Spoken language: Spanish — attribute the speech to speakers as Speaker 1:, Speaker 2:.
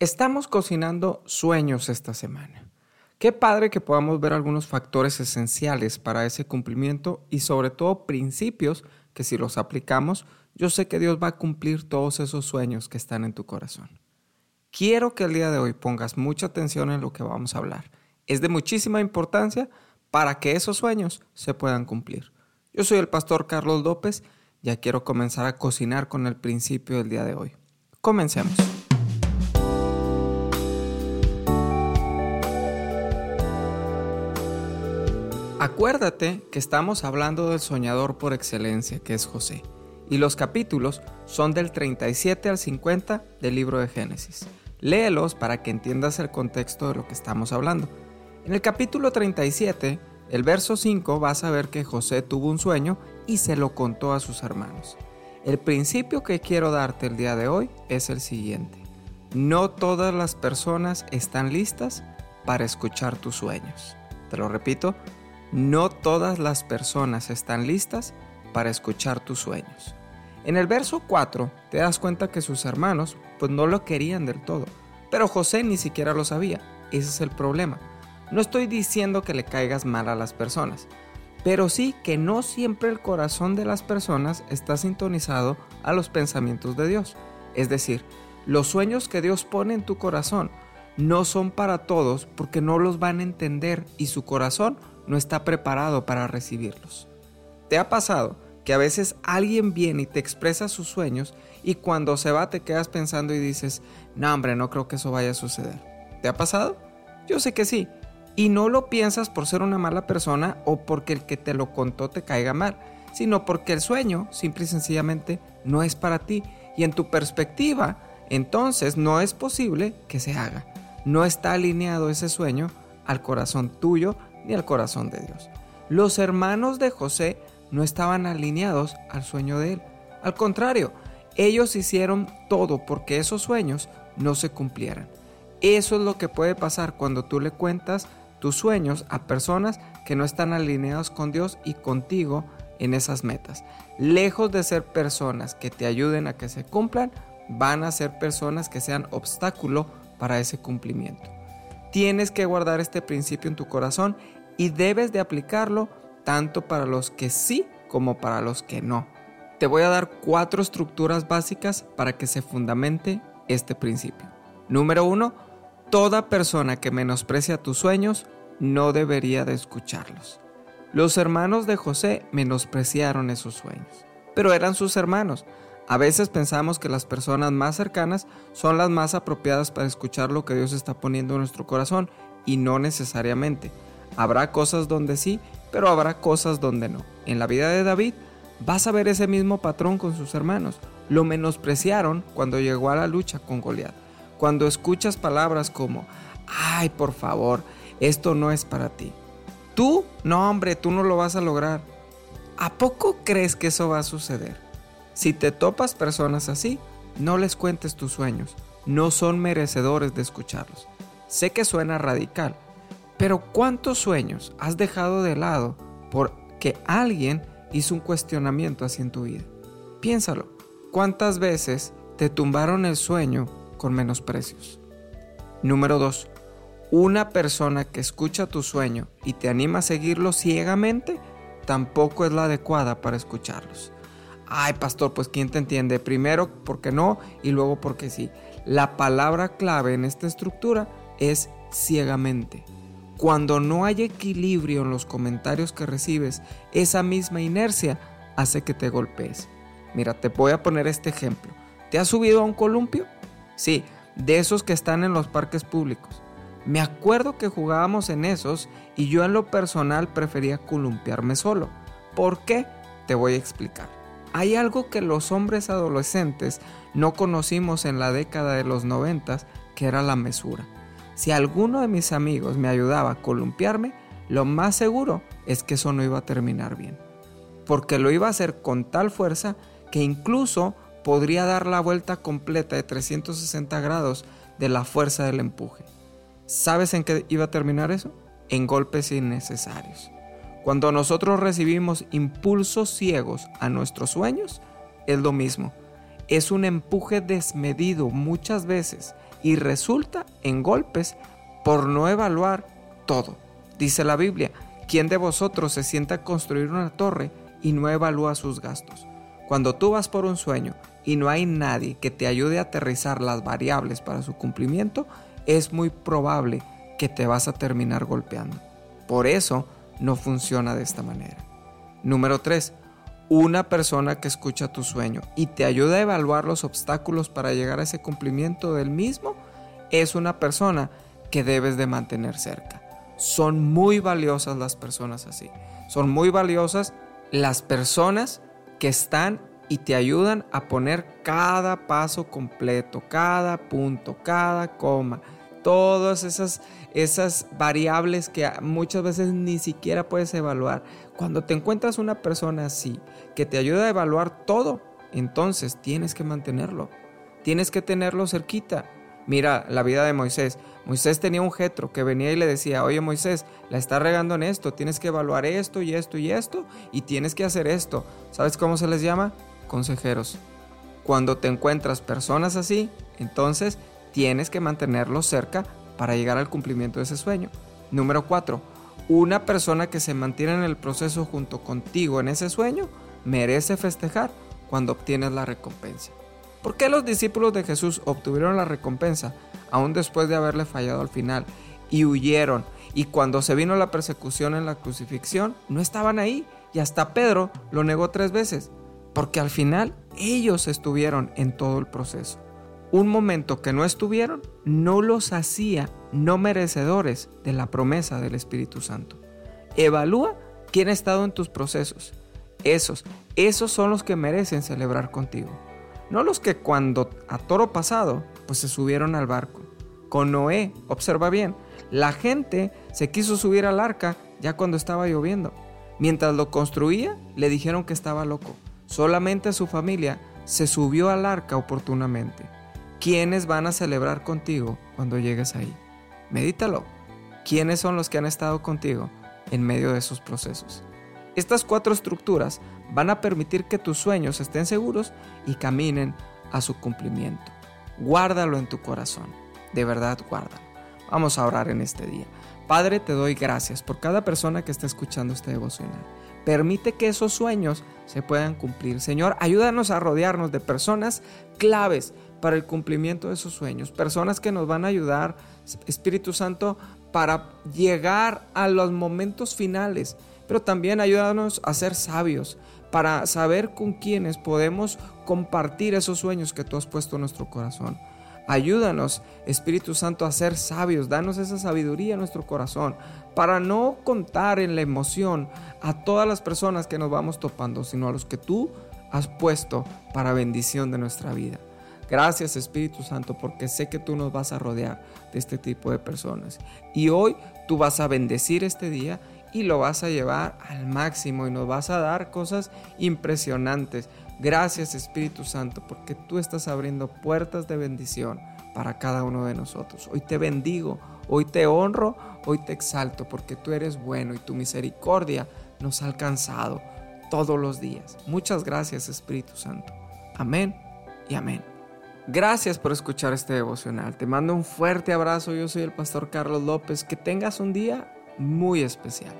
Speaker 1: Estamos cocinando sueños esta semana. Qué padre que podamos ver algunos factores esenciales para ese cumplimiento y sobre todo principios que si los aplicamos, yo sé que Dios va a cumplir todos esos sueños que están en tu corazón. Quiero que el día de hoy pongas mucha atención en lo que vamos a hablar. Es de muchísima importancia para que esos sueños se puedan cumplir. Yo soy el pastor Carlos López, ya quiero comenzar a cocinar con el principio del día de hoy. Comencemos. Acuérdate que estamos hablando del soñador por excelencia, que es José, y los capítulos son del 37 al 50 del libro de Génesis. Léelos para que entiendas el contexto de lo que estamos hablando. En el capítulo 37, el verso 5, vas a ver que José tuvo un sueño y se lo contó a sus hermanos. El principio que quiero darte el día de hoy es el siguiente. No todas las personas están listas para escuchar tus sueños. Te lo repito, no todas las personas están listas para escuchar tus sueños. En el verso 4 te das cuenta que sus hermanos pues no lo querían del todo, pero José ni siquiera lo sabía. Ese es el problema. No estoy diciendo que le caigas mal a las personas, pero sí que no siempre el corazón de las personas está sintonizado a los pensamientos de Dios. Es decir, los sueños que Dios pone en tu corazón no son para todos porque no los van a entender y su corazón no está preparado para recibirlos. ¿Te ha pasado que a veces alguien viene y te expresa sus sueños y cuando se va te quedas pensando y dices, no hombre, no creo que eso vaya a suceder? ¿Te ha pasado? Yo sé que sí. Y no lo piensas por ser una mala persona o porque el que te lo contó te caiga mal, sino porque el sueño simple y sencillamente no es para ti y en tu perspectiva, entonces no es posible que se haga. No está alineado ese sueño al corazón tuyo ni al corazón de Dios. Los hermanos de José no estaban alineados al sueño de él. Al contrario, ellos hicieron todo porque esos sueños no se cumplieran. Eso es lo que puede pasar cuando tú le cuentas tus sueños a personas que no están alineados con Dios y contigo en esas metas. Lejos de ser personas que te ayuden a que se cumplan, van a ser personas que sean obstáculo para ese cumplimiento. Tienes que guardar este principio en tu corazón y debes de aplicarlo tanto para los que sí como para los que no. Te voy a dar cuatro estructuras básicas para que se fundamente este principio. Número uno, toda persona que menosprecia tus sueños no debería de escucharlos. Los hermanos de José menospreciaron esos sueños, pero eran sus hermanos. A veces pensamos que las personas más cercanas son las más apropiadas para escuchar lo que Dios está poniendo en nuestro corazón y no necesariamente. Habrá cosas donde sí, pero habrá cosas donde no. En la vida de David vas a ver ese mismo patrón con sus hermanos. Lo menospreciaron cuando llegó a la lucha con Goliat. Cuando escuchas palabras como, ay, por favor, esto no es para ti. Tú, no hombre, tú no lo vas a lograr. ¿A poco crees que eso va a suceder? Si te topas personas así, no les cuentes tus sueños. No son merecedores de escucharlos. Sé que suena radical, pero ¿cuántos sueños has dejado de lado porque alguien hizo un cuestionamiento así en tu vida? Piénsalo. ¿Cuántas veces te tumbaron el sueño con menosprecios? Número 2. Una persona que escucha tu sueño y te anima a seguirlo ciegamente tampoco es la adecuada para escucharlos. Ay, pastor, pues ¿quién te entiende? Primero porque no y luego porque sí. La palabra clave en esta estructura es ciegamente. Cuando no hay equilibrio en los comentarios que recibes, esa misma inercia hace que te golpees. Mira, te voy a poner este ejemplo. ¿Te has subido a un columpio? Sí, de esos que están en los parques públicos. Me acuerdo que jugábamos en esos y yo en lo personal prefería columpiarme solo. ¿Por qué? Te voy a explicar. Hay algo que los hombres adolescentes no conocimos en la década de los noventas, que era la mesura. Si alguno de mis amigos me ayudaba a columpiarme, lo más seguro es que eso no iba a terminar bien. Porque lo iba a hacer con tal fuerza que incluso podría dar la vuelta completa de 360 grados de la fuerza del empuje. ¿Sabes en qué iba a terminar eso? En golpes innecesarios. Cuando nosotros recibimos impulsos ciegos a nuestros sueños, es lo mismo. Es un empuje desmedido muchas veces y resulta en golpes por no evaluar todo. Dice la Biblia, ¿quién de vosotros se sienta a construir una torre y no evalúa sus gastos? Cuando tú vas por un sueño y no hay nadie que te ayude a aterrizar las variables para su cumplimiento, es muy probable que te vas a terminar golpeando. Por eso no funciona de esta manera. Número 3. Una persona que escucha tu sueño y te ayuda a evaluar los obstáculos para llegar a ese cumplimiento del mismo es una persona que debes de mantener cerca. Son muy valiosas las personas así. Son muy valiosas las personas que están y te ayudan a poner cada paso completo, cada punto, cada coma, todas esas, esas variables que muchas veces ni siquiera puedes evaluar. Cuando te encuentras una persona así, que te ayuda a evaluar todo, entonces tienes que mantenerlo. Tienes que tenerlo cerquita. Mira la vida de Moisés. Moisés tenía un jetro que venía y le decía, oye Moisés, la está regando en esto, tienes que evaluar esto y esto y esto y tienes que hacer esto. ¿Sabes cómo se les llama? Consejeros. Cuando te encuentras personas así, entonces tienes que mantenerlos cerca para llegar al cumplimiento de ese sueño. Número 4. Una persona que se mantiene en el proceso junto contigo en ese sueño merece festejar cuando obtienes la recompensa. ¿Por qué los discípulos de Jesús obtuvieron la recompensa aún después de haberle fallado al final y huyeron? Y cuando se vino la persecución en la crucifixión, no estaban ahí y hasta Pedro lo negó tres veces, porque al final ellos estuvieron en todo el proceso. Un momento que no estuvieron no los hacía no merecedores de la promesa del Espíritu Santo. Evalúa quién ha estado en tus procesos. Esos, esos son los que merecen celebrar contigo no los que cuando a toro pasado, pues se subieron al barco. Con Noé, observa bien, la gente se quiso subir al arca ya cuando estaba lloviendo. Mientras lo construía, le dijeron que estaba loco. Solamente su familia se subió al arca oportunamente. ¿Quiénes van a celebrar contigo cuando llegues ahí? Medítalo. ¿Quiénes son los que han estado contigo en medio de esos procesos? Estas cuatro estructuras van a permitir que tus sueños estén seguros y caminen a su cumplimiento. Guárdalo en tu corazón, de verdad guárdalo. Vamos a orar en este día. Padre, te doy gracias por cada persona que está escuchando este devocional. Permite que esos sueños se puedan cumplir. Señor, ayúdanos a rodearnos de personas claves para el cumplimiento de esos sueños. Personas que nos van a ayudar, Espíritu Santo, para llegar a los momentos finales pero también ayúdanos a ser sabios para saber con quiénes podemos compartir esos sueños que tú has puesto en nuestro corazón. Ayúdanos, Espíritu Santo, a ser sabios, danos esa sabiduría en nuestro corazón para no contar en la emoción a todas las personas que nos vamos topando, sino a los que tú has puesto para bendición de nuestra vida. Gracias Espíritu Santo porque sé que tú nos vas a rodear de este tipo de personas. Y hoy tú vas a bendecir este día y lo vas a llevar al máximo y nos vas a dar cosas impresionantes. Gracias Espíritu Santo porque tú estás abriendo puertas de bendición para cada uno de nosotros. Hoy te bendigo, hoy te honro, hoy te exalto porque tú eres bueno y tu misericordia nos ha alcanzado todos los días. Muchas gracias Espíritu Santo. Amén y amén. Gracias por escuchar este devocional. Te mando un fuerte abrazo. Yo soy el pastor Carlos López. Que tengas un día muy especial.